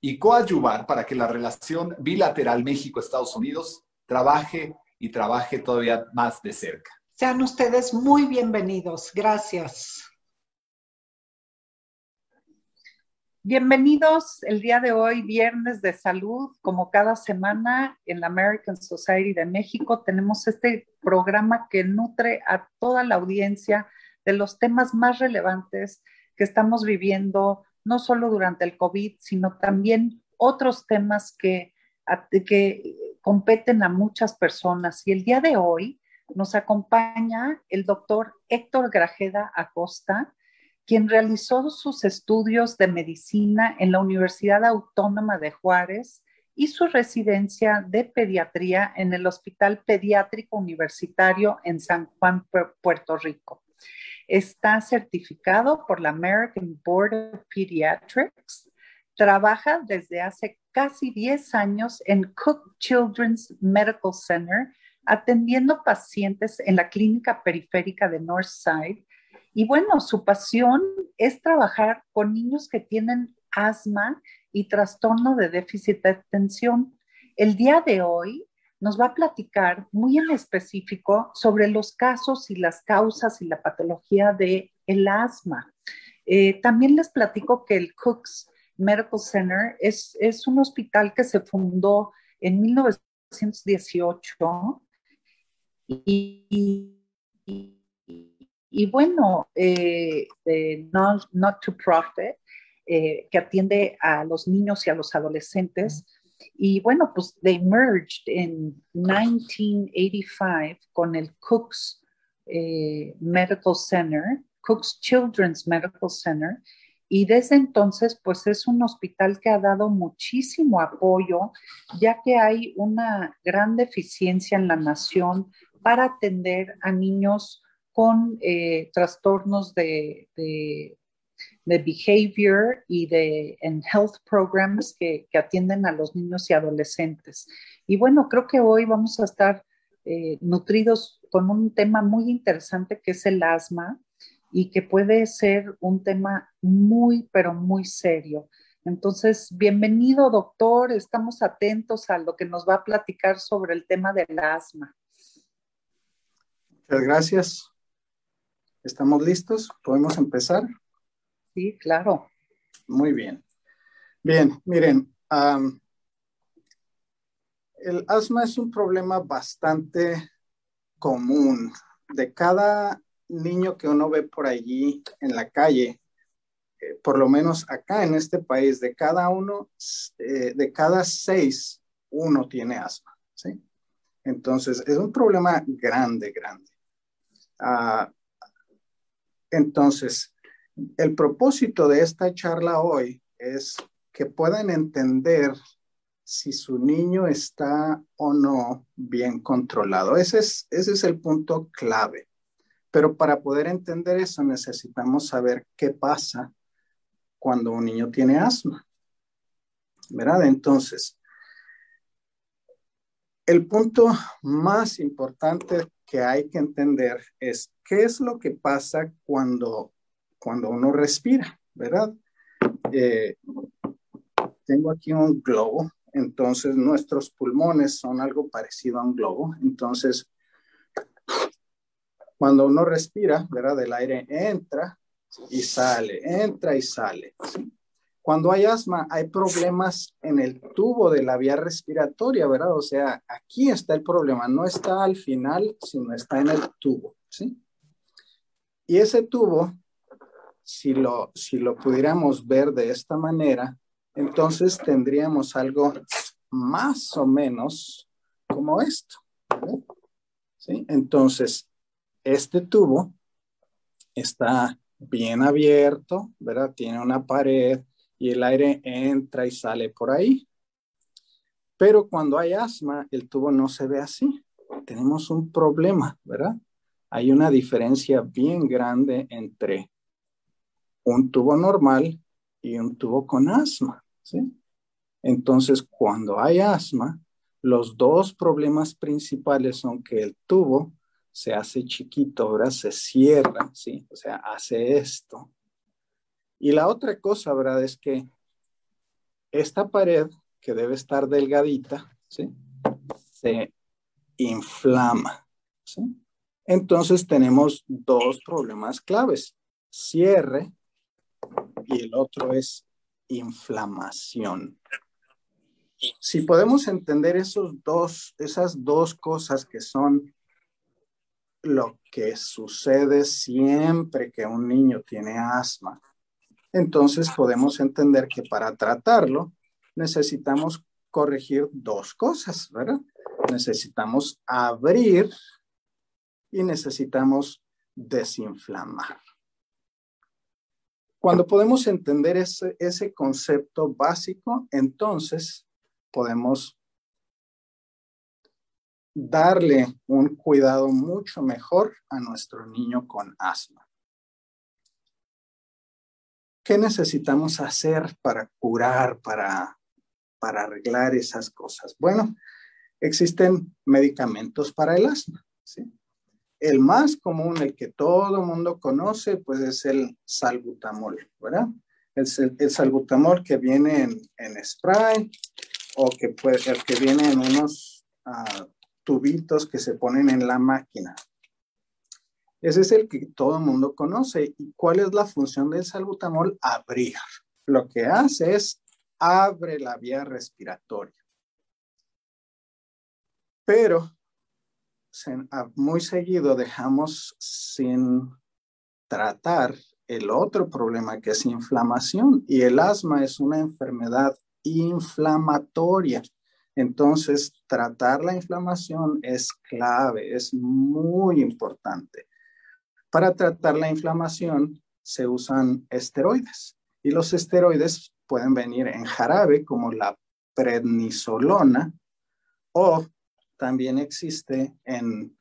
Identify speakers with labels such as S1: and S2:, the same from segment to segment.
S1: y coadyuvar para que la relación bilateral México-Estados Unidos trabaje y trabaje todavía más de cerca.
S2: Sean ustedes muy bienvenidos. Gracias. Bienvenidos el día de hoy, Viernes de Salud. Como cada semana en la American Society de México tenemos este programa que nutre a toda la audiencia de los temas más relevantes que estamos viviendo no solo durante el COVID, sino también otros temas que, que competen a muchas personas. Y el día de hoy nos acompaña el doctor Héctor Grajeda Acosta, quien realizó sus estudios de medicina en la Universidad Autónoma de Juárez y su residencia de pediatría en el Hospital Pediátrico Universitario en San Juan, Puerto Rico. Está certificado por la American Board of Pediatrics. Trabaja desde hace casi 10 años en Cook Children's Medical Center, atendiendo pacientes en la clínica periférica de Northside. Y bueno, su pasión es trabajar con niños que tienen asma y trastorno de déficit de atención. El día de hoy nos va a platicar muy en específico sobre los casos y las causas y la patología del el asma. Eh, también les platico que el Cooks Medical Center es, es un hospital que se fundó en 1918 y, y, bueno, eh, not, not, to profit, eh, que atiende a los niños y a los adolescentes y bueno, pues they merged en 1985 con el Cooks eh, Medical Center, Cooks Children's Medical Center, y desde entonces, pues es un hospital que ha dado muchísimo apoyo, ya que hay una gran deficiencia en la nación para atender a niños con eh, trastornos de, de behavior y de health programs que, atienden a los niños y adolescentes. Y bueno, creo que hoy vamos a estar eh, nutridos con un tema muy interesante que es el asma y que puede ser un tema muy, pero muy serio. Entonces, bienvenido doctor, estamos atentos a lo que nos va a platicar sobre el tema del asma.
S3: Muchas gracias. ¿Estamos listos? ¿Podemos empezar?
S2: Sí, claro.
S3: Muy bien. Bien, miren, el asma es un problema bastante común. De cada niño que uno ve por allí en la calle, eh, por lo menos acá en este país, de cada uno, eh, de cada seis, uno tiene asma, ¿sí? Entonces, es un problema grande, grande. Ah, entonces, el propósito de esta charla hoy es que puedan entender si su niño está o no bien controlado. Ese es, ese es el punto clave. Pero para poder entender eso necesitamos saber qué pasa cuando un niño tiene asma. ¿Verdad? Entonces, el punto más importante que hay que entender es qué es lo que pasa cuando, cuando uno respira, ¿verdad? Eh, tengo aquí un globo, entonces nuestros pulmones son algo parecido a un globo, entonces cuando uno respira, ¿verdad? El aire entra y sale, entra y sale. Cuando hay asma, hay problemas en el tubo de la vía respiratoria, ¿verdad? O sea, aquí está el problema, no está al final, sino está en el tubo, ¿sí? Y ese tubo, si lo, si lo pudiéramos ver de esta manera, entonces tendríamos algo más o menos como esto. ¿sí? Entonces, este tubo está bien abierto, ¿verdad? Tiene una pared y el aire entra y sale por ahí. Pero cuando hay asma, el tubo no se ve así. Tenemos un problema, ¿verdad? Hay una diferencia bien grande entre un tubo normal y un tubo con asma, ¿sí? Entonces, cuando hay asma, los dos problemas principales son que el tubo se hace chiquito, ahora se cierra, ¿sí? O sea, hace esto. Y la otra cosa, ¿verdad? Es que esta pared, que debe estar delgadita, ¿sí? Se inflama, ¿sí? Entonces tenemos dos problemas claves, cierre y el otro es inflamación. Si podemos entender esos dos, esas dos cosas que son lo que sucede siempre que un niño tiene asma, entonces podemos entender que para tratarlo necesitamos corregir dos cosas, ¿verdad? Necesitamos abrir y necesitamos desinflamar. Cuando podemos entender ese, concepto básico, entonces podemos darle un cuidado mucho mejor a nuestro niño con asma. ¿Qué necesitamos hacer para curar, para, para arreglar esas cosas? Bueno, existen medicamentos para el asma. ¿sí? El más común, el que todo el mundo conoce, pues es el salbutamol, ¿verdad? El, el salbutamol que viene en, spray o que, puede, el que viene en unos uh, tubitos que se ponen en la máquina. Ese es el que todo el mundo conoce. ¿Y cuál es la función del salbutamol? Abrir. Lo que hace es abre la vía respiratoria. Pero muy seguido dejamos sin tratar el otro problema que es inflamación y el asma es una enfermedad inflamatoria. Entonces, tratar la inflamación es clave, es muy importante. Para tratar la inflamación se usan esteroides y los esteroides pueden venir en jarabe como la prednisolona o también existe en,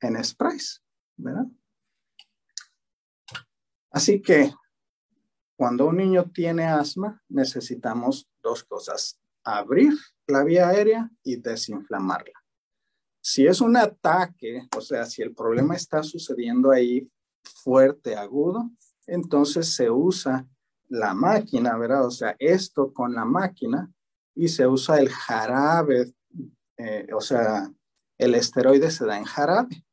S3: en sprays, ¿verdad? Así que cuando un niño tiene asma, necesitamos dos cosas, abrir la vía aérea y desinflamarla. Si es un ataque, o sea, si el problema está sucediendo ahí fuerte, agudo, entonces se usa la máquina, ¿verdad? O sea, esto con la máquina y se usa el jarabe, eh, o sea, el esteroide se da en jarabe.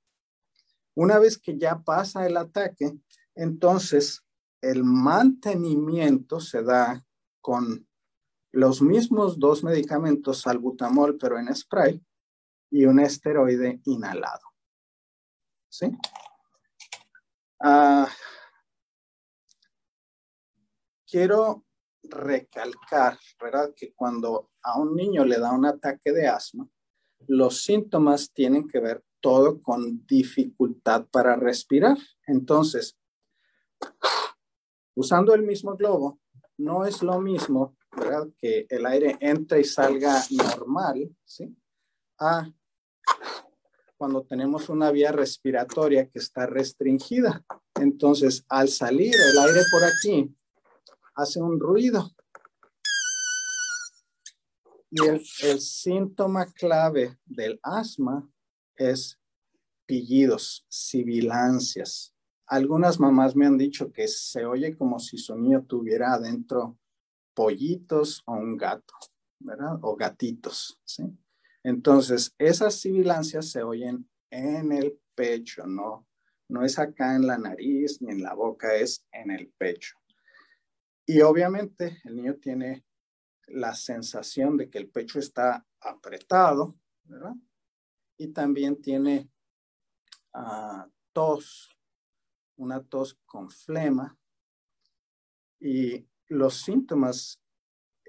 S3: Una vez que ya pasa el ataque, entonces el mantenimiento se da con los mismos dos medicamentos, salbutamol, pero en spray, y un esteroide inhalado. ¿Sí? Ah, quiero recalcar, ¿verdad? Que cuando a un niño le da un ataque de asma, los síntomas tienen que ver todo con dificultad para respirar. Entonces, usando el mismo globo, no es lo mismo. Que el aire entre y salga normal, ¿sí? A cuando tenemos una vía respiratoria que está restringida. Entonces, al salir el aire por aquí, hace un ruido. Y el, síntoma clave del asma es pillidos, sibilancias. Algunas mamás me han dicho que se oye como si su niño tuviera adentro pollitos o un gato, ¿verdad? O gatitos, ¿sí? Entonces, esas sibilancias se oyen en el pecho, no, no es acá en la nariz ni en la boca, es en el pecho. Y obviamente el niño tiene la sensación de que el pecho está apretado, ¿verdad? Y también tiene uh, tos, una tos con flema. Y los síntomas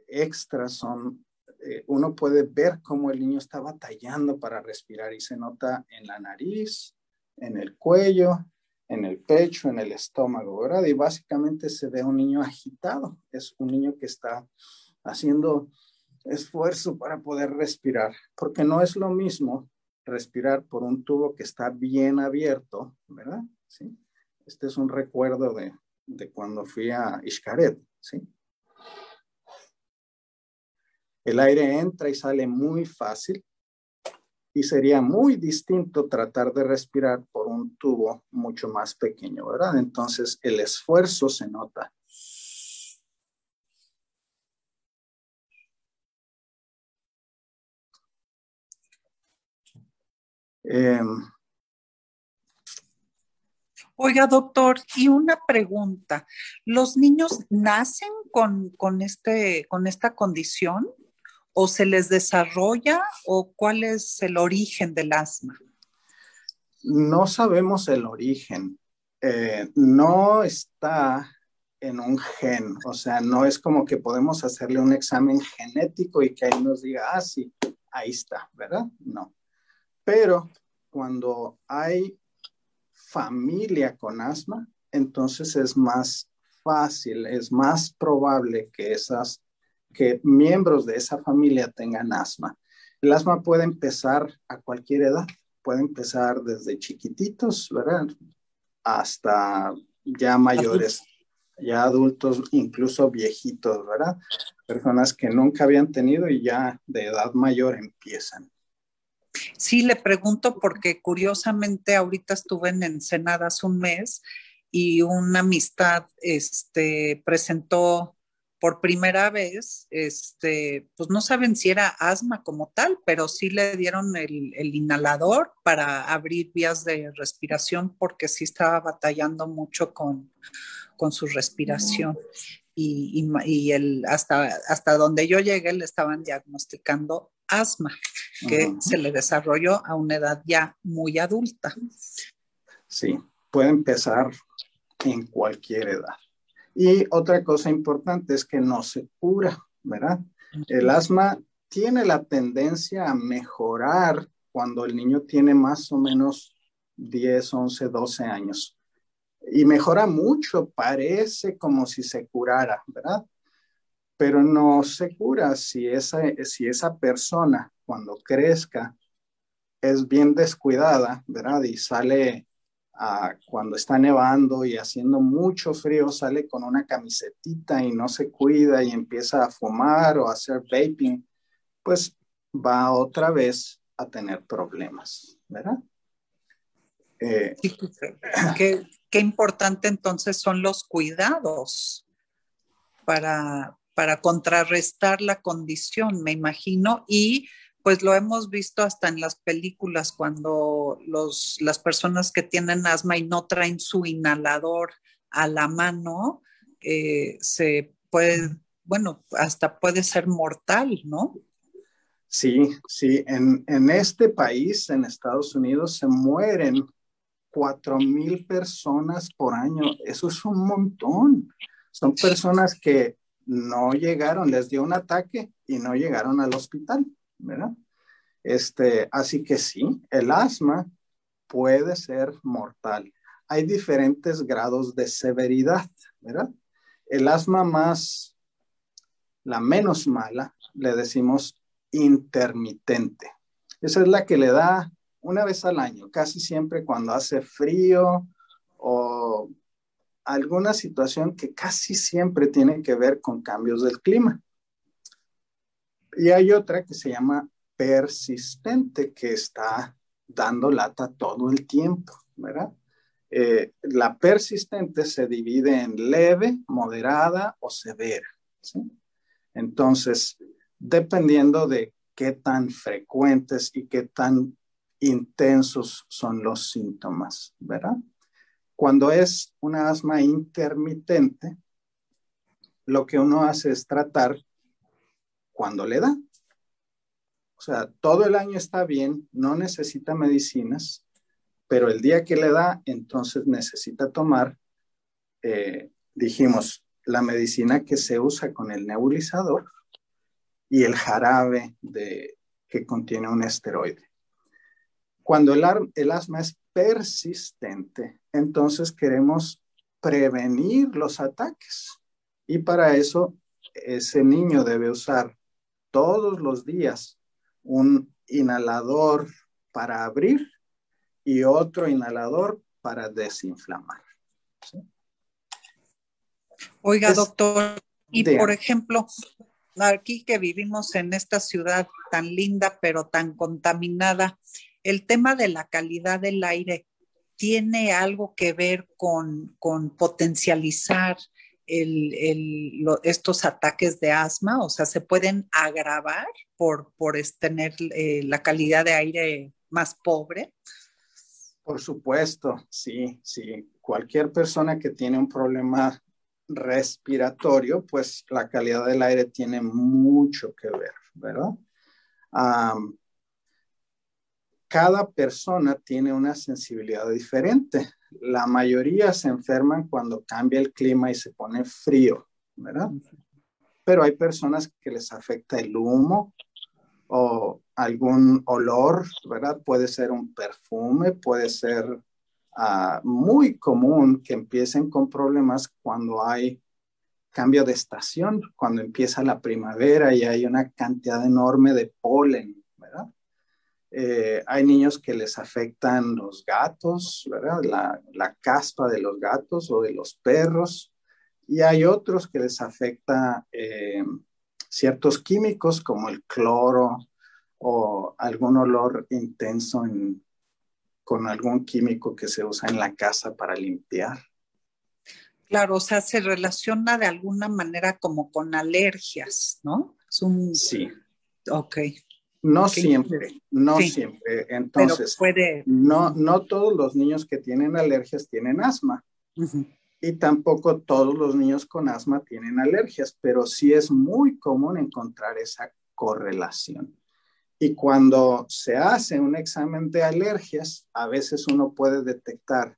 S3: extras son, eh, uno puede ver cómo el niño está batallando para respirar y se nota en la nariz, en el cuello, en el pecho, en el estómago, ¿verdad? Y básicamente se ve un niño agitado, es un niño que está haciendo esfuerzo para poder respirar, porque no es lo mismo respirar por un tubo que está bien abierto, ¿verdad? ¿Sí? Este es un recuerdo de, de cuando fui a Iscaret, ¿sí? El aire entra y sale muy fácil, y sería muy distinto tratar de respirar por un tubo mucho más pequeño, ¿verdad? Entonces el esfuerzo se nota.
S2: Em, Oiga, doctor, y una pregunta. ¿Los niños nacen con, con, este, con esta condición? o se les desarrolla o cuál es el origen del asma?
S3: No sabemos el origen. Eh, no está en un gen, o sea, no es como que podemos hacerle un examen genético y que ahí nos diga, ah, sí, ahí está, ¿verdad? No. Pero cuando hay familia con asma, entonces es más fácil, es más probable que esas que miembros de esa familia tengan asma. El asma puede empezar a cualquier edad, puede empezar desde chiquititos, ¿verdad? Hasta ya mayores, ya adultos, incluso viejitos, ¿verdad? Personas que nunca habían tenido y ya de edad mayor empiezan.
S2: Sí, le pregunto porque curiosamente ahorita estuve en Ensenada hace un mes y una amistad este, presentó por primera vez, este, pues no saben si era asma como tal, pero sí le dieron el, inhalador para abrir vías de respiración porque sí estaba batallando mucho con, su respiración. Y, el, hasta, hasta donde yo llegué le estaban diagnosticando asma, que se le desarrolló a una edad ya muy adulta.
S3: Sí, puede empezar en cualquier edad. Y otra cosa importante es que no se cura, ¿verdad? El asma tiene la tendencia a mejorar cuando el niño tiene más o menos 10, 11, 12 años. Y mejora mucho, parece como si se curara, ¿verdad? Pero no se cura si esa, si esa persona cuando crezca es bien descuidada, ¿verdad? Y sale cuando está nevando y haciendo mucho frío, sale con una camisetita y no se cuida y empieza a fumar o a hacer vaping, pues va otra vez a tener problemas, ¿verdad?
S2: Eh, qué, qué, importante entonces son los cuidados para, para contrarrestar la condición, me imagino, y pues lo hemos visto hasta en las películas cuando los, las personas que tienen asma y no traen su inhalador a la mano, eh, se puede, bueno, hasta puede ser mortal, ¿no?
S3: Sí, sí, en, en este país, en Estados Unidos, se mueren cuatro mil personas por año. Eso es un montón. Son personas que no llegaron, les dio un ataque y no llegaron al hospital, ¿verdad? Este, así que sí, el asma puede ser mortal. Hay diferentes grados de severidad, ¿verdad? El asma más, la menos mala, le decimos intermitente. Esa es la que le da una vez al año, casi siempre cuando hace frío o alguna situación que casi siempre tiene que ver con cambios del clima. Y hay otra que se llama persistente, que está dando lata todo el tiempo, ¿verdad? Eh, la persistente se divide en leve, moderada o severa. ¿sí? Entonces, dependiendo de qué tan frecuentes y qué tan intensos son los síntomas, ¿verdad? Cuando es una asma intermitente, lo que uno hace es tratar cuando le da. O sea, todo el año está bien, no necesita medicinas, pero el día que le da, entonces necesita tomar, eh, dijimos, la medicina que se usa con el nebulizador y el jarabe de, que contiene un esteroide. Cuando el, el asma es persistente, entonces queremos prevenir los ataques. Y para eso, ese niño debe usar todos los días un inhalador para abrir y otro inhalador para desinflamar.
S2: Oiga, doctor, y por ejemplo, aquí que vivimos en esta ciudad tan linda pero tan contaminada, el tema de la calidad del aire tiene algo que ver con, potencializar estos ataques de asma, o sea, se pueden agravar por, por tener eh, la calidad de aire más pobre.
S3: Por supuesto, sí, sí. Cualquier persona que tiene un problema respiratorio, pues la calidad del aire tiene mucho que ver, ¿verdad? Cada persona tiene una sensibilidad diferente. La mayoría se enferman cuando cambia el clima y se pone frío, ¿verdad? Pero hay personas que les afecta el humo o algún olor, ¿verdad? Puede ser un perfume, puede ser ah, muy común que empiecen con problemas cuando hay cambio de estación, cuando empieza la primavera y hay una cantidad enorme de polen. Eh, hay niños que les afectan los gatos, ¿verdad? La, caspa de los gatos o de los perros. Y hay otros que les afecta eh, ciertos químicos como el cloro o algún olor intenso con algún químico que se usa en la casa para limpiar.
S2: Claro, o sea, se relaciona de alguna manera como con alergias, ¿no?
S3: Sí.
S2: Ok.
S3: No siempre, no siempre. Entonces, no, no todos los niños que tienen alergias tienen asma. Y tampoco todos los niños con asma tienen alergias, pero sí es muy común encontrar esa correlación. Y cuando se hace un examen de alergias, a veces uno puede detectar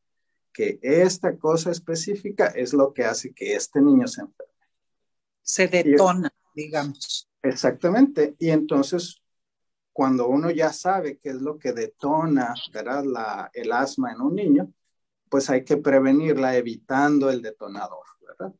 S3: que esta cosa específica es lo que hace que este niño se enferme.
S2: Se detona, digamos.
S3: Exactamente. Y entonces cuando uno ya sabe qué es lo que detona La, el asma en un niño, pues hay que prevenirla evitando el detonador, ¿verdad?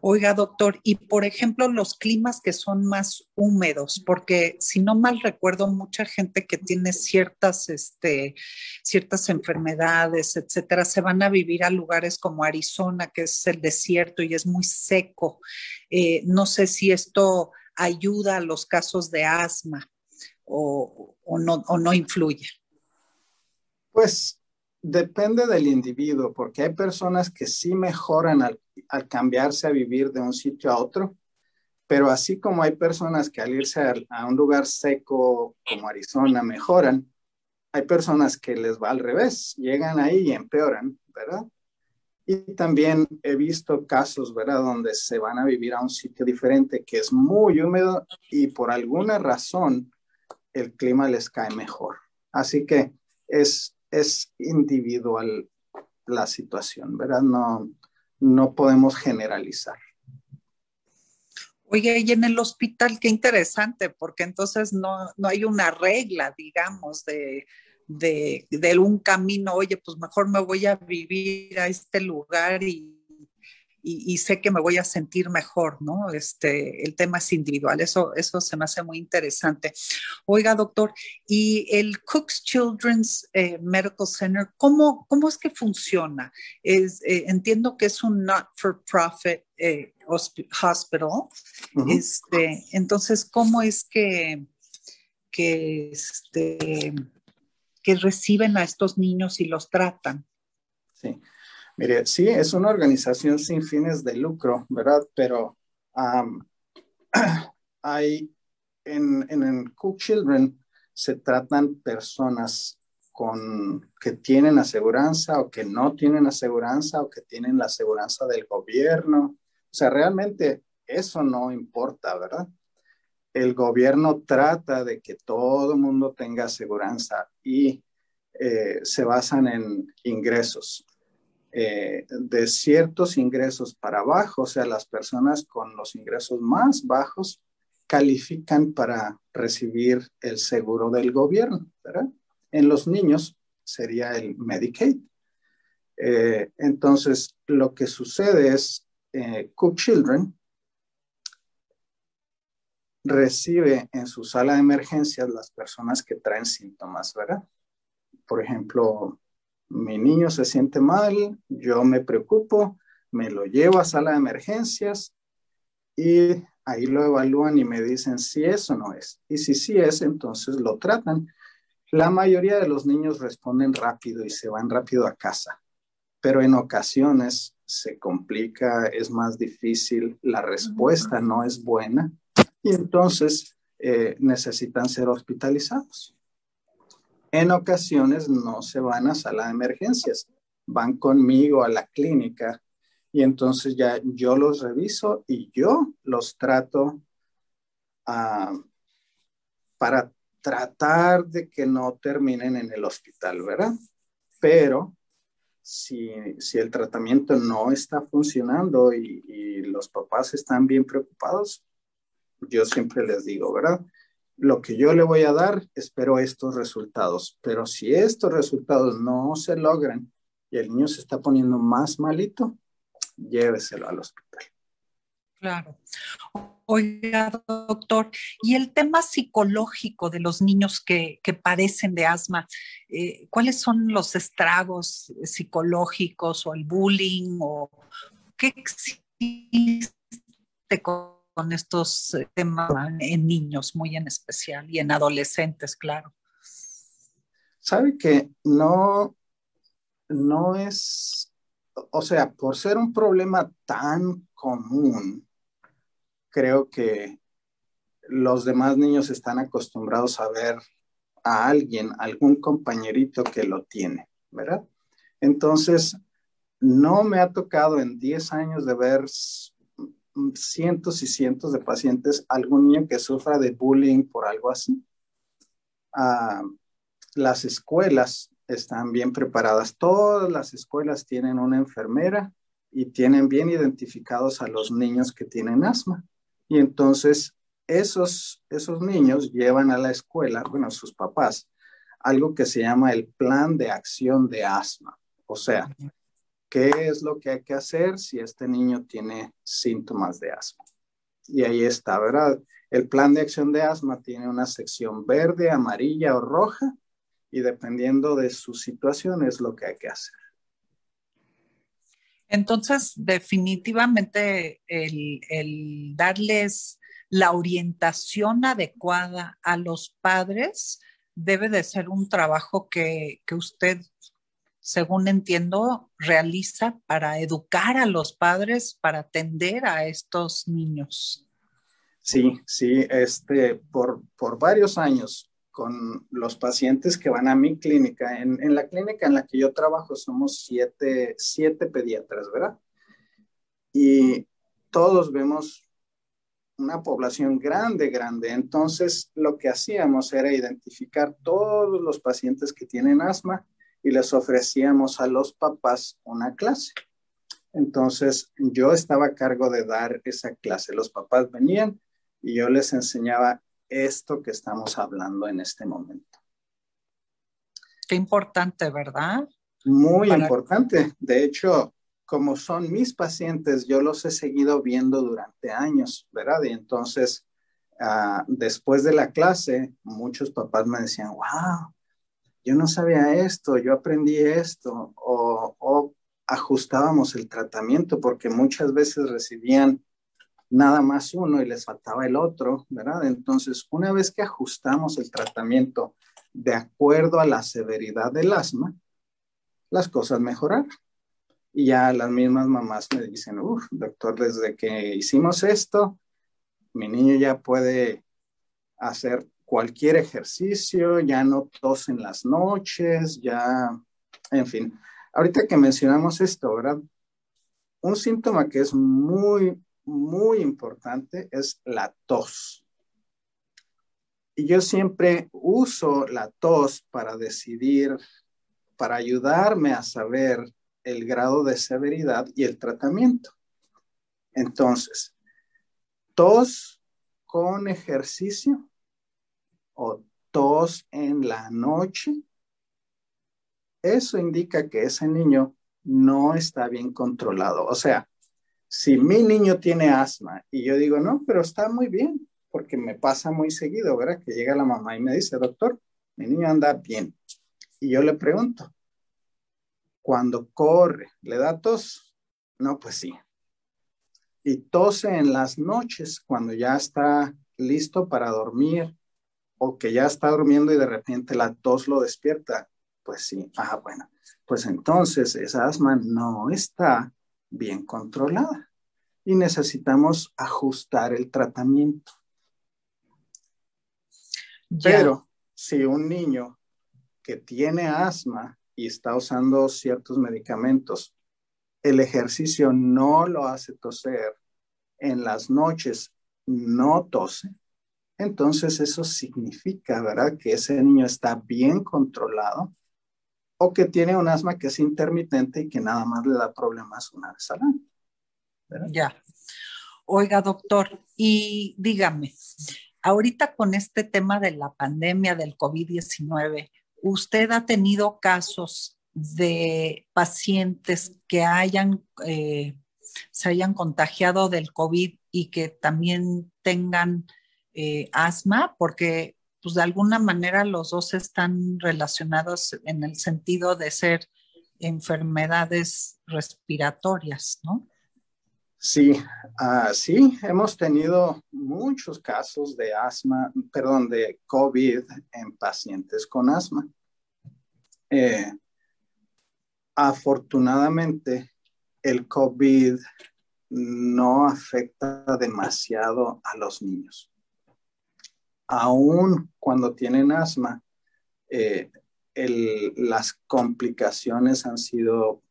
S2: Oiga, doctor, y por ejemplo, los climas que son más húmedos, porque si no mal recuerdo, mucha gente que tiene ciertas, este, ciertas enfermedades, etcétera, se van a vivir a lugares como Arizona, que es el desierto y es muy seco. Eh, no sé si esto ayuda a los casos de asma o, no, no influye?
S3: Pues depende del individuo, porque hay personas que sí mejoran al, cambiarse a vivir de un sitio a otro Pero así como hay personas que al irse a, un lugar seco como Arizona mejoran, hay personas que les va al revés, llegan ahí y empeoran, ¿verdad? Y también he visto casos, ¿verdad?, donde se van a vivir a un sitio diferente que es muy húmedo y por alguna razón el clima les cae mejor. Así que es, es individual la situación, ¿verdad? No, no podemos generalizar.
S2: Oye, y en el hospital, qué interesante, porque entonces no, no hay una regla, digamos, de, de, de, un camino, oye, pues mejor me voy a vivir a este lugar y, y, sé que me voy a sentir mejor, ¿no? Este, el tema es individual, eso, eso se me hace muy interesante. Oiga, doctor, y el Cook's Children's eh, Medical Center, ¿cómo, ¿cómo es que funciona? Es, eh, entiendo que es un not-for-profit eh, hospital. este, entonces, ¿cómo es que, que, este, que reciben a estos niños y los tratan?
S3: Sí. Mire, sí, es una organización sin fines de lucro, ¿verdad? Pero hay en, en, Cook Children se tratan personas con que tienen aseguranza o que no tienen aseguranza o que tienen la aseguranza del gobierno. O sea, realmente eso no importa, ¿verdad? El gobierno trata de que todo el mundo tenga aseguranza y eh, se basan en ingresos. Eh, de ciertos ingresos para abajo, o sea, las personas con los ingresos más bajos califican para recibir el seguro del gobierno, ¿verdad? En los niños sería el Medicaid. Eh, entonces, lo que sucede es, eh, Cook Children recibe en su sala de emergencias las personas que traen síntomas, ¿verdad? Por ejemplo, mi niño se siente mal, yo me preocupo, me lo llevo a sala de emergencias y ahí lo evalúan y me dicen si es o no es. Y si sí es, entonces lo tratan. La mayoría de los niños responden rápido y se van rápido a casa, pero en ocasiones se complica, es más difícil, la respuesta no es buena y entonces eh, necesitan ser hospitalizados. En ocasiones no se van a sala de emergencias, van conmigo a la clínica y entonces ya yo los reviso y yo los trato ah, para tratar de que no terminen en el hospital, ¿verdad? Pero si, el tratamiento no está funcionando y, y, los papás están bien preocupados, yo siempre les digo, ¿verdad? Lo que yo le voy a dar, espero estos resultados. Pero si estos resultados no se logran y el niño se está poniendo más malito, lléveselo al hospital.
S2: Claro. Oiga, doctor, y el tema psicológico de los niños que, que padecen de asma, eh, ¿cuáles son los estragos psicológicos o el bullying o qué existe con con estos eh, temas en niños muy en especial y en adolescentes, claro.
S3: Sabe que no, no es, o sea, por ser un problema tan común, creo que los demás niños están acostumbrados a ver a alguien, algún compañerito que lo tiene, ¿verdad? Entonces, no me ha tocado en 10 años de ver cientos y cientos de pacientes algún niño que sufra de bullying por algo así. Ah, las escuelas están bien preparadas. Todas las escuelas tienen una enfermera y tienen bien identificados a los niños que tienen asma. Y entonces esos, esos niños llevan a la escuela, bueno, sus papás, algo que se llama el plan de acción de asma. O sea, qué es lo que hay que hacer si este niño tiene síntomas de asma. Y ahí está, ¿verdad? El plan de acción de asma tiene una sección verde, amarilla o roja y dependiendo de su situación es lo que hay que hacer.
S2: Entonces, definitivamente el, darles la orientación adecuada a los padres debe de ser un trabajo que, que usted según entiendo, realiza para educar a los padres, para atender a estos niños.
S3: Sí, sí, este, por, por varios años con los pacientes que van a mi clínica. En, en, la clínica en la que yo trabajo somos siete, siete pediatras, ¿verdad? Y todos vemos una población grande, grande. Entonces, lo que hacíamos era identificar todos los pacientes que tienen asma y les ofrecíamos a los papás una clase. Entonces, yo estaba a cargo de dar esa clase. Los papás venían y yo les enseñaba esto que estamos hablando en este momento.
S2: Qué importante, ¿verdad?
S3: Muy importante. De hecho, como son mis pacientes, yo los he seguido viendo durante años, ¿verdad? Y entonces, uh, después de la clase, muchos papás me decían, wow, yo no sabía esto, yo aprendí esto, o, ajustábamos el tratamiento porque muchas veces recibían nada más uno y les faltaba el otro, ¿verdad? Entonces, una vez que ajustamos el tratamiento de acuerdo a la severidad del asma, las cosas mejoraron. Y ya las mismas mamás me dicen, doctor, desde que hicimos esto, mi niño ya puede hacer cualquier ejercicio, ya no tos en las noches, ya, en fin. Ahorita que mencionamos esto, ¿verdad? Un síntoma que es muy, muy importante es la tos. Y yo siempre uso la tos para decidir, para ayudarme a saber el grado de severidad y el tratamiento. Entonces, tos con ejercicio o tos en la noche, eso indica que ese niño no está bien controlado. O sea, si mi niño tiene asma y yo digo, no, pero está muy bien, porque me pasa muy seguido, ¿verdad? Que llega la mamá y me dice, doctor, mi niño anda bien. Y yo le pregunto, cuando corre, ¿le da tos? No, pues sí. Y tose en las noches cuando ya está listo para dormir o que ya está durmiendo y de repente la tos lo despierta. Pues sí, ah, bueno, pues entonces esa asma no está bien controlada y necesitamos ajustar el tratamiento. Pero si un niño que tiene asma y está usando ciertos medicamentos, el ejercicio no lo hace toser, en las noches no tose, entonces eso significa, ¿verdad? Que ese niño está bien controlado o que tiene un asma que es intermitente y que nada más le da problemas una vez al año.
S2: Ya. Oiga, doctor, y dígame, ahorita con este tema de la pandemia del COVID-19, ¿usted ha tenido casos de pacientes que hayan, eh, se hayan contagiado del COVID y que también tengan eh, asma? Porque pues de alguna manera los dos están relacionados en el sentido de ser enfermedades respiratorias, ¿no?
S3: Sí, uh, sí, hemos tenido muchos casos de asma, perdón, de COVID en pacientes con asma. Eh, afortunadamente, el COVID no afecta demasiado a los niños. Aún cuando tienen asma, eh, las complicaciones han sido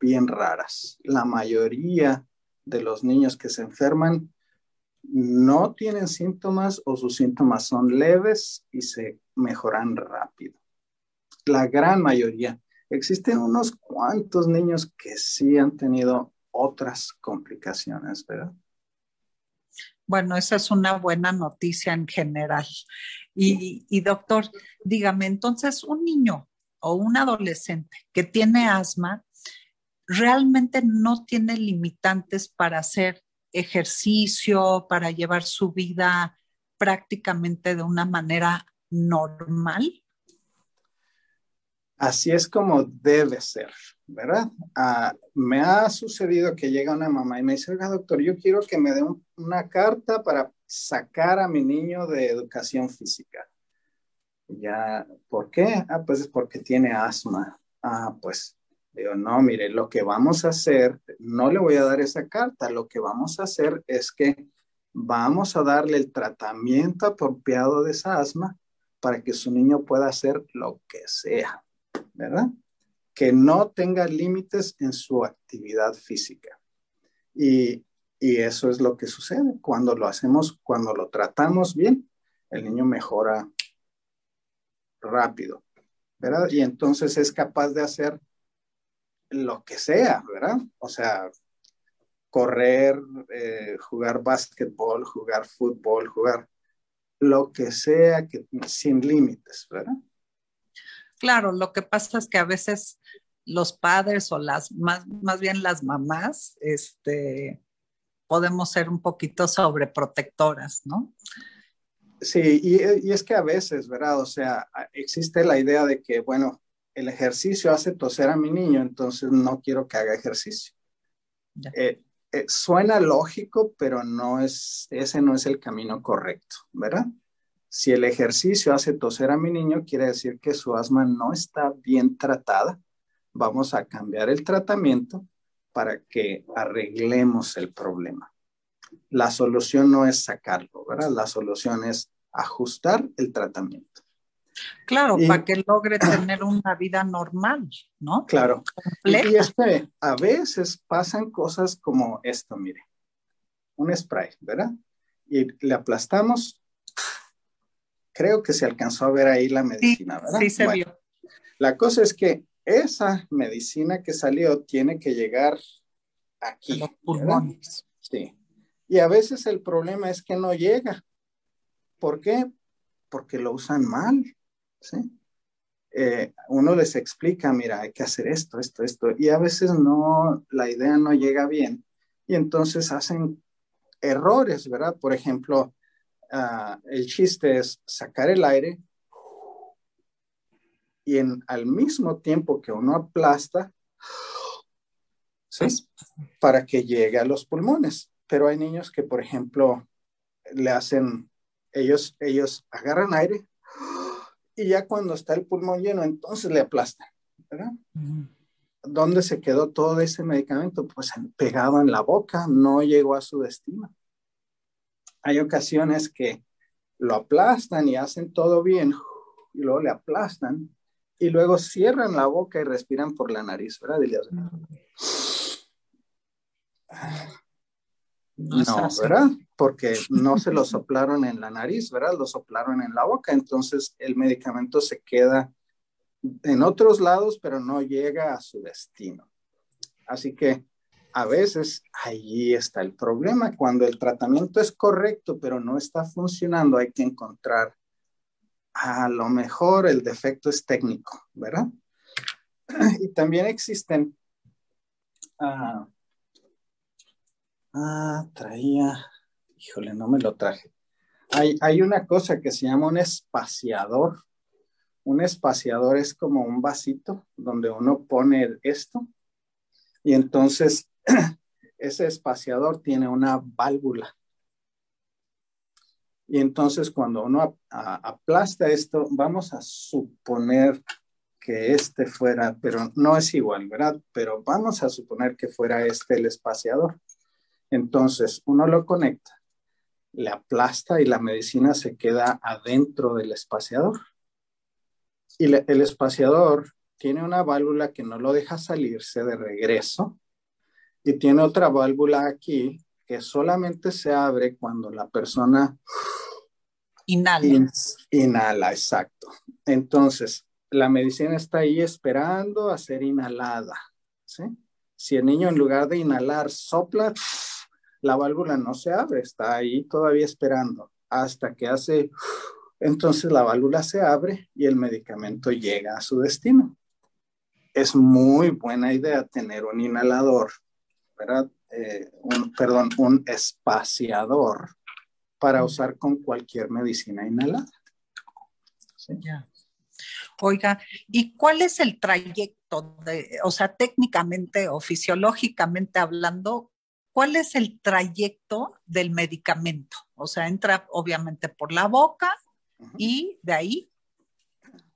S3: bien raras. La mayoría de los niños que se enferman no tienen síntomas o sus síntomas son leves y se mejoran rápido. La gran mayoría. Existen unos cuantos niños que sí han tenido otras complicaciones, ¿verdad?
S2: Bueno, esa es una buena noticia en general. Y, y, doctor, dígame, entonces un niño o un adolescente que tiene asma realmente no tiene limitantes para hacer ejercicio, para llevar su vida prácticamente de una manera normal?
S3: Así es como debe ser, ¿verdad? Ah, me ha sucedido que llega una mamá y me dice, oiga, doctor, yo quiero que me dé una carta para sacar a mi niño de educación física. Ya, ¿por qué? Ah, pues es porque tiene asma. Ah, pues Digo, no, mire, lo que vamos a hacer, no le voy a dar esa carta, lo que vamos a hacer es que vamos a darle el tratamiento apropiado de esa asma para que su niño pueda hacer lo que sea, ¿verdad? Que no tenga límites en su actividad física. Y, y eso es lo que sucede cuando lo hacemos, cuando lo tratamos bien, el niño mejora rápido, ¿verdad? Y entonces es capaz de hacer lo que sea, ¿verdad? O sea, correr, eh, jugar básquetbol, jugar fútbol, jugar lo que sea, sin límites, ¿verdad?
S2: Claro, lo que pasa es que a veces los padres o las, más, más bien las mamás, este, podemos ser un poquito sobreprotectoras, ¿no?
S3: Sí, y, y, es que a veces, ¿verdad? O sea, existe la idea de que, bueno, el ejercicio hace toser a mi niño, entonces no quiero que haga ejercicio. Eh, eh, suena lógico, pero no es, ese no es el camino correcto, ¿verdad? Si el ejercicio hace toser a mi niño, quiere decir que su asma no está bien tratada. Vamos a cambiar el tratamiento para que arreglemos el problema. La solución no es sacarlo, ¿verdad? La solución es ajustar el tratamiento.
S2: Claro, para que logre tener una vida normal, ¿no?
S3: Claro. Y, es que a veces pasan cosas como esto, mire, un spray, ¿verdad? Y le aplastamos. Creo que se alcanzó a ver ahí la medicina, ¿verdad?
S2: Sí, se vio.
S3: La cosa es que esa medicina que salió tiene que llegar aquí.
S2: los pulmones.
S3: Sí. Y a veces el problema es que no llega. ¿Por qué? Porque lo usan mal. ¿sí? Eh, uno les explica, mira, hay que hacer esto, esto, esto, y a veces no, la idea no llega bien, y entonces hacen errores, ¿verdad? Por ejemplo, ah, el chiste es sacar el aire y en, al mismo tiempo que uno aplasta, ¿sí? Para que llegue a los pulmones. Pero hay niños que, por ejemplo, le hacen, ellos, ellos agarran aire, y ya cuando está el pulmón lleno, entonces le aplastan, ¿verdad? ¿Dónde se quedó todo ese medicamento? Pues pegado en la boca, no llegó a su destino. Hay ocasiones que lo aplastan y hacen todo bien, y luego le aplastan, y luego cierran la boca y respiran por la nariz, ¿verdad? No, ¿verdad? Porque no se lo soplaron en la nariz, ¿verdad? Lo soplaron en la boca, entonces el medicamento se queda en otros lados, pero no llega a su destino. Así que a veces ahí está el problema. Cuando el tratamiento es correcto, pero no está funcionando, hay que encontrar a lo mejor el defecto es técnico, ¿verdad? Y también existen uh, Ah, traía, híjole, no me lo traje. Hay, hay una cosa que se llama un espaciador. Un espaciador es como un vasito donde uno pone esto y entonces ese espaciador tiene una válvula. Y entonces cuando uno aplasta esto, vamos a suponer que este fuera, pero no es igual, ¿verdad? Pero vamos a suponer que fuera este el espaciador. Entonces, uno lo conecta, le aplasta y la medicina se queda adentro del espaciador. Y el espaciador tiene una válvula que no lo deja salirse de regreso y tiene otra válvula aquí que solamente se abre cuando la persona
S2: inhala.
S3: inhala, exacto. Entonces, la medicina está ahí esperando a ser inhalada. Si el niño en lugar de inhalar sopla, la válvula no se abre, está ahí todavía esperando hasta que hace, entonces la válvula se abre y el medicamento llega a su destino. Es muy buena idea tener un inhalador, ¿verdad? Eh, un, perdón, un espaciador para usar con cualquier medicina inhalada.
S2: Oiga, ¿y cuál es el trayecto de, o sea, técnicamente o fisiológicamente hablando, ¿cuál es el trayecto del medicamento? O sea, entra obviamente por la boca y de ahí.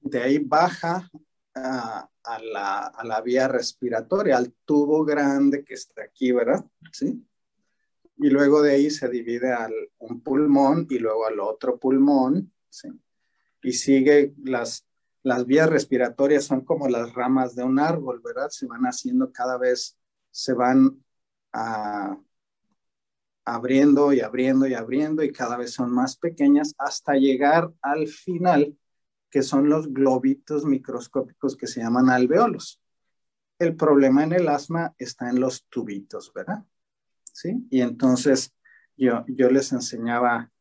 S3: De ahí baja a, la, vía respiratoria, al tubo grande que está aquí, ¿verdad? Sí. y luego de ahí se divide al un pulmón y luego al otro pulmón, ¿sí? y sigue las, las vías respiratorias son como las ramas de un árbol, ¿verdad? Se van haciendo cada vez, se van ah, abriendo y abriendo y abriendo y cada vez son más pequeñas hasta llegar al final, que son los globitos microscópicos que se llaman alveolos. El problema en el asma está en los tubitos, ¿verdad? ¿Sí? Y entonces yo, yo les enseñaba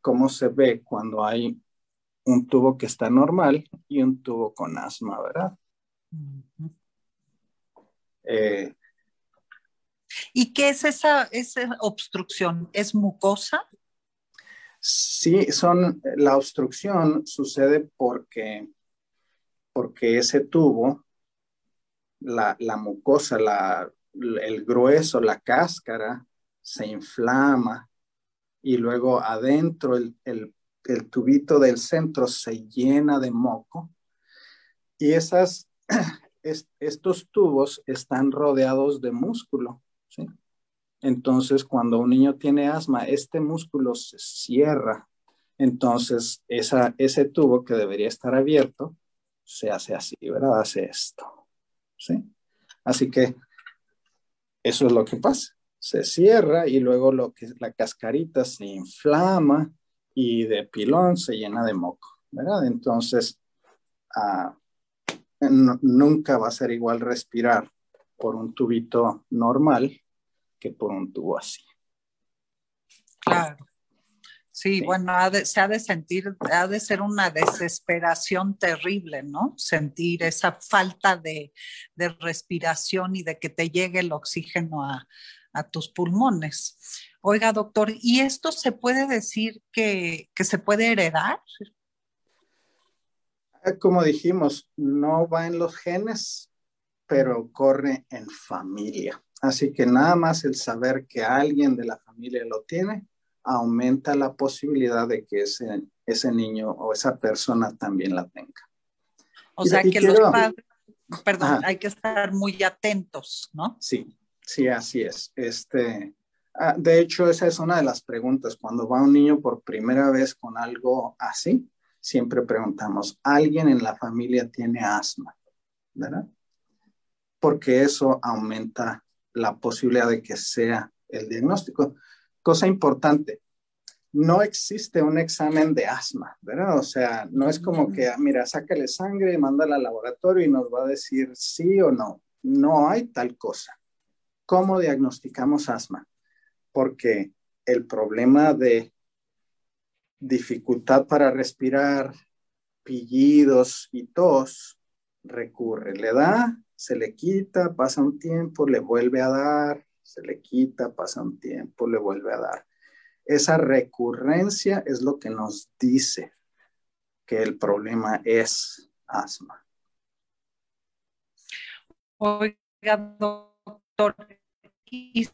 S3: cómo se ve cuando hay un tubo que está normal y un tubo con asma, ¿verdad?
S2: eh, ¿Y qué es esa, esa obstrucción? ¿Es mucosa?
S3: Sí, son, la obstrucción sucede porque, porque ese tubo, la, la mucosa, la, el grueso, la cáscara, se inflama y luego adentro el, el, el tubito del centro se llena de moco y esas, estos tubos están rodeados de músculo entonces, cuando un niño tiene asma, este músculo se cierra. Entonces, esa, ese tubo que debería estar abierto se hace así, ¿verdad? Hace esto. ¿Sí? Así que eso es lo que pasa. Se cierra y luego lo que la cascarita se inflama y de pilón se llena de moco, ¿verdad? Entonces, ah, nunca va a ser igual respirar por un tubito normal por un tubo así.
S2: Claro. Sí, bueno, se ha de sentir, ha de ser una desesperación terrible, ¿no? Sentir esa falta de, respiración y de que te llegue el oxígeno a, tus pulmones. Oiga, doctor, ¿y esto se puede decir que, que se puede heredar?
S3: Ah, como dijimos, no va en los genes, pero corre en familia. Así que nada más el saber que alguien de la familia lo tiene aumenta la posibilidad de que ese, ese niño o esa persona también la tenga.
S2: O sea que los padres, perdón, hay que estar muy atentos, ¿no?
S3: Sí, sí, así es. Este, ah, de hecho, esa es una de las preguntas. Cuando va un niño por primera vez con algo así, siempre preguntamos, ¿alguien en la familia tiene asma? ¿Verdad? Porque eso aumenta la posibilidad de que sea el diagnóstico. Cosa importante, no existe un examen de asma, ¿verdad? O sea, no es como que, ah, mira, sácale sangre, mándala al laboratorio y nos va a decir sí o no. No hay tal cosa. ¿Cómo diagnosticamos asma? Porque el problema de dificultad para respirar, pillidos y tos recurre. Le da se le quita, pasa un tiempo, le vuelve a dar, se le quita, pasa un tiempo, le vuelve a dar. Esa recurrencia es lo que nos dice que el problema es asma.
S2: Oiga, doctor, y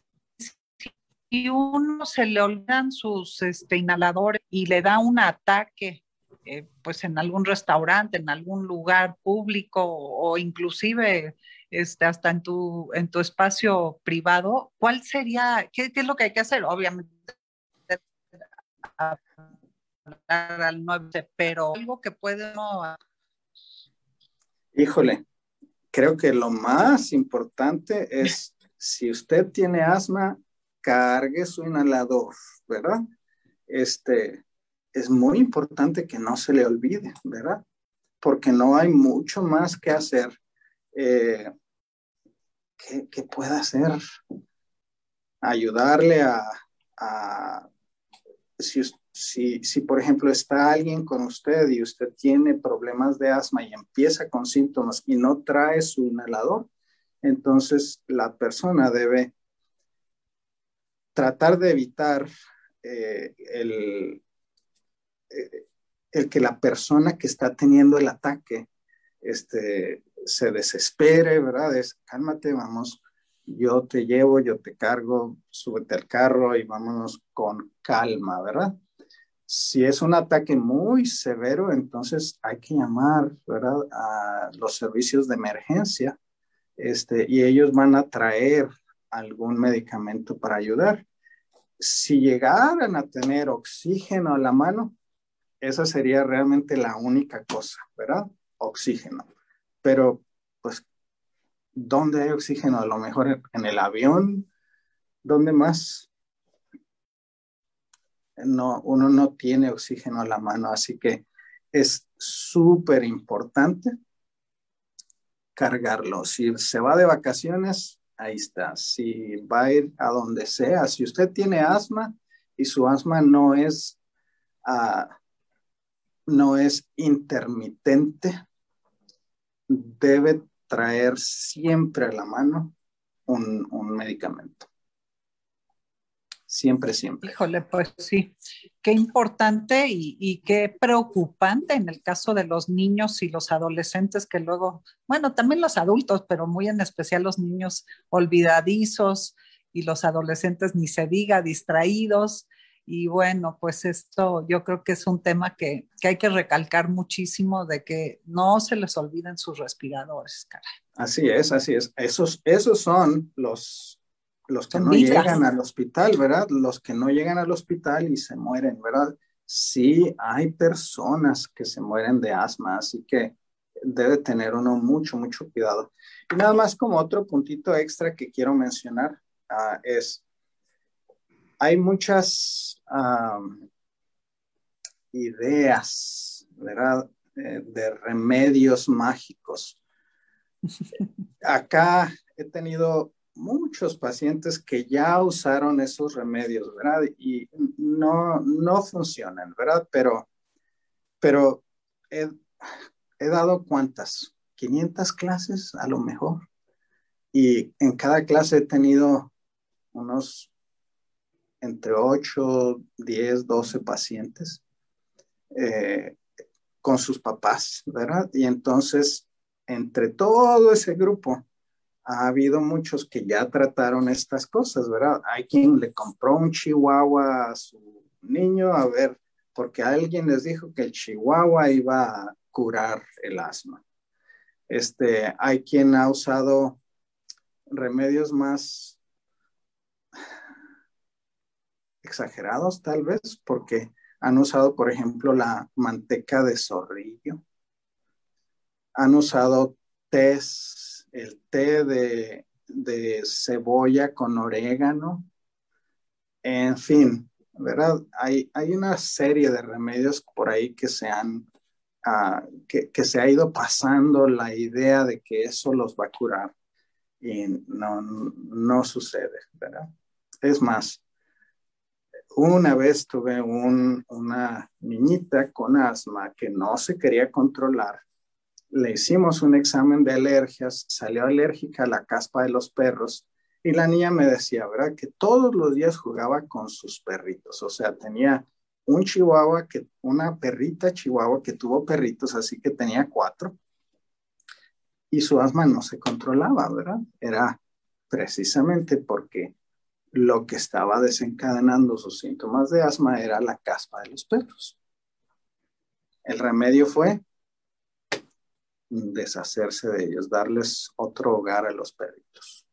S2: si uno se le olvidan sus este, inhaladores y le da un ataque, eh, pues en algún restaurante, en algún lugar público o inclusive este, hasta en tu, en tu espacio privado, ¿cuál sería, qué, es lo que hay que hacer? Obviamente, al 9, pero algo que puede no...
S3: Híjole, creo que lo más importante es, si usted tiene asma, cargue su inhalador, ¿verdad? Este, es muy importante que no se le olvide, ¿verdad? Porque no hay mucho más que hacer. Eh, ¿qué, pueda hacer? Ayudarle a, si, si, si, por ejemplo, está alguien con usted y usted tiene problemas de asma y empieza con síntomas y no trae su inhalador, entonces la persona debe tratar de evitar eh, el, el que la persona que está teniendo el ataque este, se desespere, ¿verdad? Es, cálmate, vamos, yo te llevo, yo te cargo, súbete al carro y vámonos con calma, ¿verdad? Si es un ataque muy severo, entonces hay que llamar, ¿verdad? A los servicios de emergencia, este, y ellos van a traer algún medicamento para ayudar si llegaran a tener oxígeno a la mano, esa sería realmente la única cosa, ¿verdad? Oxígeno. Pero, pues, ¿dónde hay oxígeno? A lo mejor en el avión, ¿dónde más? No, uno no tiene oxígeno a la mano, así que es súper importante cargarlo. Si se va de vacaciones, ahí está. Si va a ir a donde sea, si usted tiene asma y su asma no es, uh, no es intermitente, debe traer siempre a la mano un, un medicamento. Siempre, siempre.
S2: Híjole, pues sí, qué importante y, y, qué preocupante en el caso de los niños y los adolescentes que luego, bueno, también los adultos, pero muy en especial los niños olvidadizos y los adolescentes ni se diga, distraídos. Y bueno, pues esto yo creo que es un tema que, que hay que recalcar muchísimo de que no se les olviden sus respiradores, caray.
S3: Así es, así es. Esos, esos son los, los que no llegan al hospital, ¿verdad? Los que no llegan al hospital y se mueren, ¿verdad? Sí, hay personas que se mueren de asma, así que debe tener uno mucho, mucho cuidado. Y nada más como otro puntito extra que quiero mencionar uh, es, hay muchas um, ideas, ¿verdad? Eh, de remedios mágicos. Acá he tenido muchos pacientes que ya usaron esos remedios, ¿verdad? Y no, no funcionan, ¿verdad? Pero, pero he, he dado cuántas, 500 clases a lo mejor. Y en cada clase he tenido unos entre 8, 10, 12 pacientes eh, con sus papás, ¿verdad? Y entonces, entre todo ese grupo, ha habido muchos que ya trataron estas cosas, ¿verdad? Hay quien le compró un chihuahua a su niño, a ver, porque alguien les dijo que el chihuahua iba a curar el asma. Este, hay quien ha usado remedios más exagerados, tal vez, porque han usado, por ejemplo, la manteca de zorrillo. Han usado tés el té de, cebolla con orégano, en fin, ¿verdad? Hay, hay una serie de remedios por ahí que se han, ah, que, se ha ido pasando la idea de que eso los va a curar y no, no sucede, ¿verdad? Es más, una vez tuve una niñita con asma que no se quería controlar le hicimos un examen de alergias, salió alérgica a la caspa de los perros y la niña me decía, ¿verdad? Que todos los días jugaba con sus perritos, o sea, tenía un chihuahua, que, una perrita chihuahua que tuvo perritos, así que tenía cuatro, y su asma no se controlaba, ¿verdad? Era precisamente porque lo que estaba desencadenando sus síntomas de asma era la caspa de los perros. El remedio fue deshacerse de ellos, darles otro hogar a los perritos.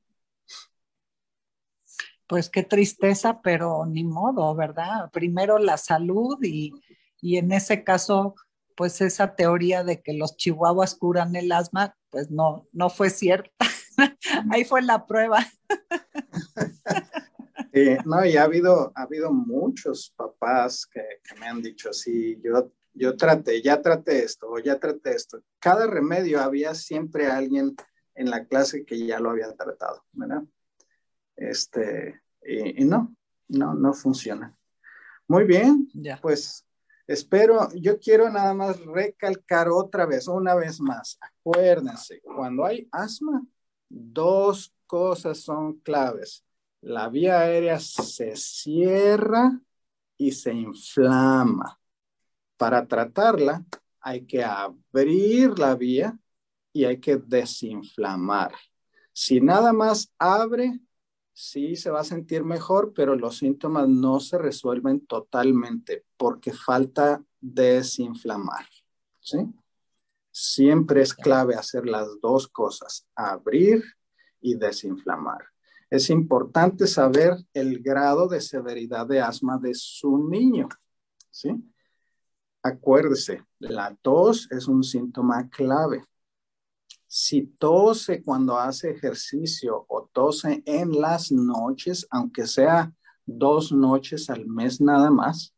S2: Pues qué tristeza, pero ni modo, ¿verdad? Primero la salud y, en ese caso, pues esa teoría de que los chihuahuas curan el asma, pues no, no fue cierta. Ahí fue la prueba.
S3: no, y ha habido, ha habido muchos papás que, que, me han dicho, sí, yo yo traté, ya traté esto, o ya traté esto. Cada remedio había siempre alguien en la clase que ya lo había tratado, ¿verdad? Este, y, no, no, no funciona. Muy bien, pues espero, yo quiero nada más recalcar otra vez, una vez más, acuérdense, cuando hay asma, dos cosas son claves. La vía aérea se cierra y se inflama. Para tratarla hay que abrir la vía y hay que desinflamar. Si nada más abre, sí se va a sentir mejor, pero los síntomas no se resuelven totalmente porque falta desinflamar. ¿sí? Siempre es clave hacer las dos cosas, abrir y desinflamar. Es importante saber el grado de severidad de asma de su niño, ¿sí? Acuérdese, la tos es un síntoma clave. Si tose cuando hace ejercicio o tose en las noches, aunque sea dos noches al mes nada más,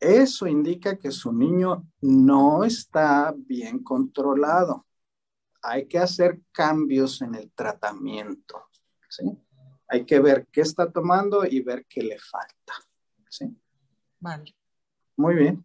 S3: eso indica que su niño no está bien controlado. Hay que hacer cambios en el tratamiento. ¿Sí? Hay que ver qué está tomando y ver qué le falta. ¿sí?
S2: Vale.
S3: Muy bien.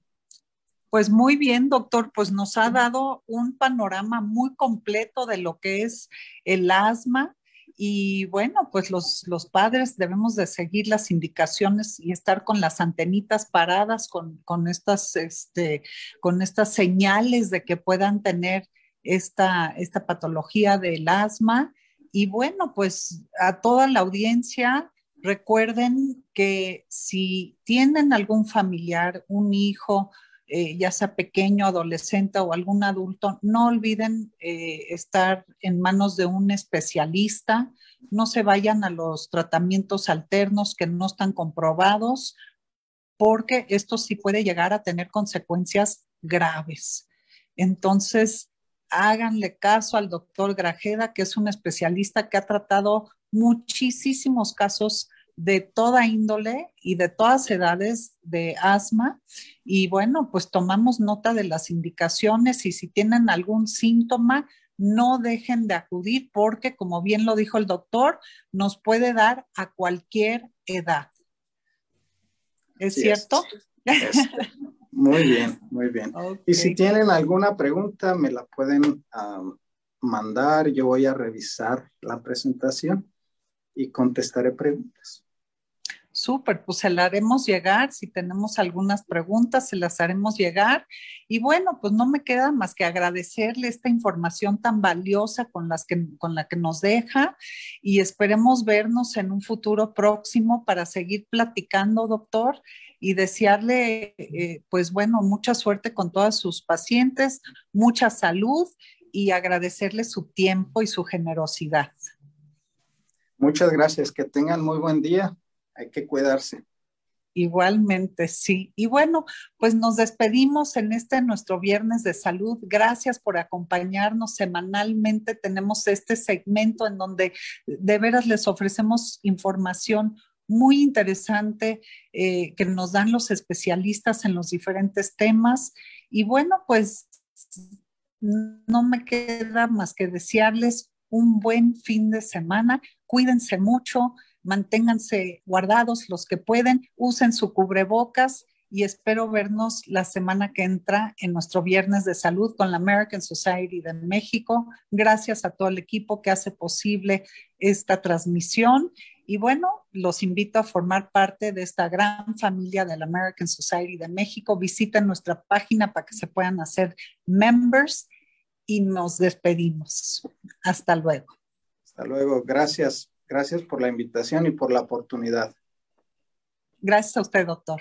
S2: Pues muy bien, doctor, pues nos ha dado un panorama muy completo de lo que es el asma y bueno, pues los, los padres debemos de seguir las indicaciones y estar con las antenitas paradas con, con, estas, este, con estas señales de que puedan tener esta, esta patología del asma. Y bueno, pues a toda la audiencia, recuerden que si tienen algún familiar, un hijo, eh, ya sea pequeño, adolescente o algún adulto, no olviden eh, estar en manos de un especialista, no se vayan a los tratamientos alternos que no están comprobados, porque esto sí puede llegar a tener consecuencias graves. Entonces, háganle caso al doctor Grajeda, que es un especialista que ha tratado muchísimos casos de toda índole y de todas edades de asma. Y bueno, pues tomamos nota de las indicaciones y si tienen algún síntoma, no dejen de acudir porque, como bien lo dijo el doctor, nos puede dar a cualquier edad. ¿Es cierto?
S3: Muy bien, muy bien. Y si tienen alguna pregunta, me la pueden mandar. Yo voy a revisar la presentación y contestaré preguntas.
S2: Súper, pues se la haremos llegar. Si tenemos algunas preguntas, se las haremos llegar. Y bueno, pues no me queda más que agradecerle esta información tan valiosa con, que, con la que nos deja y esperemos vernos en un futuro próximo para seguir platicando, doctor, y desearle, eh, pues bueno, mucha suerte con todas sus pacientes, mucha salud y agradecerle su tiempo y su generosidad.
S3: Muchas gracias, que tengan muy buen día hay que cuidarse.
S2: Igualmente, sí. Y bueno, pues nos despedimos en este nuestro viernes de salud. Gracias por acompañarnos semanalmente. Tenemos este segmento en donde de veras les ofrecemos información muy interesante eh, que nos dan los especialistas en los diferentes temas. Y bueno, pues no me queda más que desearles un buen fin de semana. Cuídense mucho manténganse guardados los que pueden, usen su cubrebocas y espero vernos la semana que entra en nuestro viernes de salud con la American Society de México. Gracias a todo el equipo que hace posible esta transmisión. Y bueno, los invito a formar parte de esta gran familia de la American Society de México. Visiten nuestra página para que se puedan hacer members y nos despedimos. Hasta luego.
S3: Hasta luego. Gracias. Gracias por la invitación y por la oportunidad.
S2: Gracias a usted, doctor.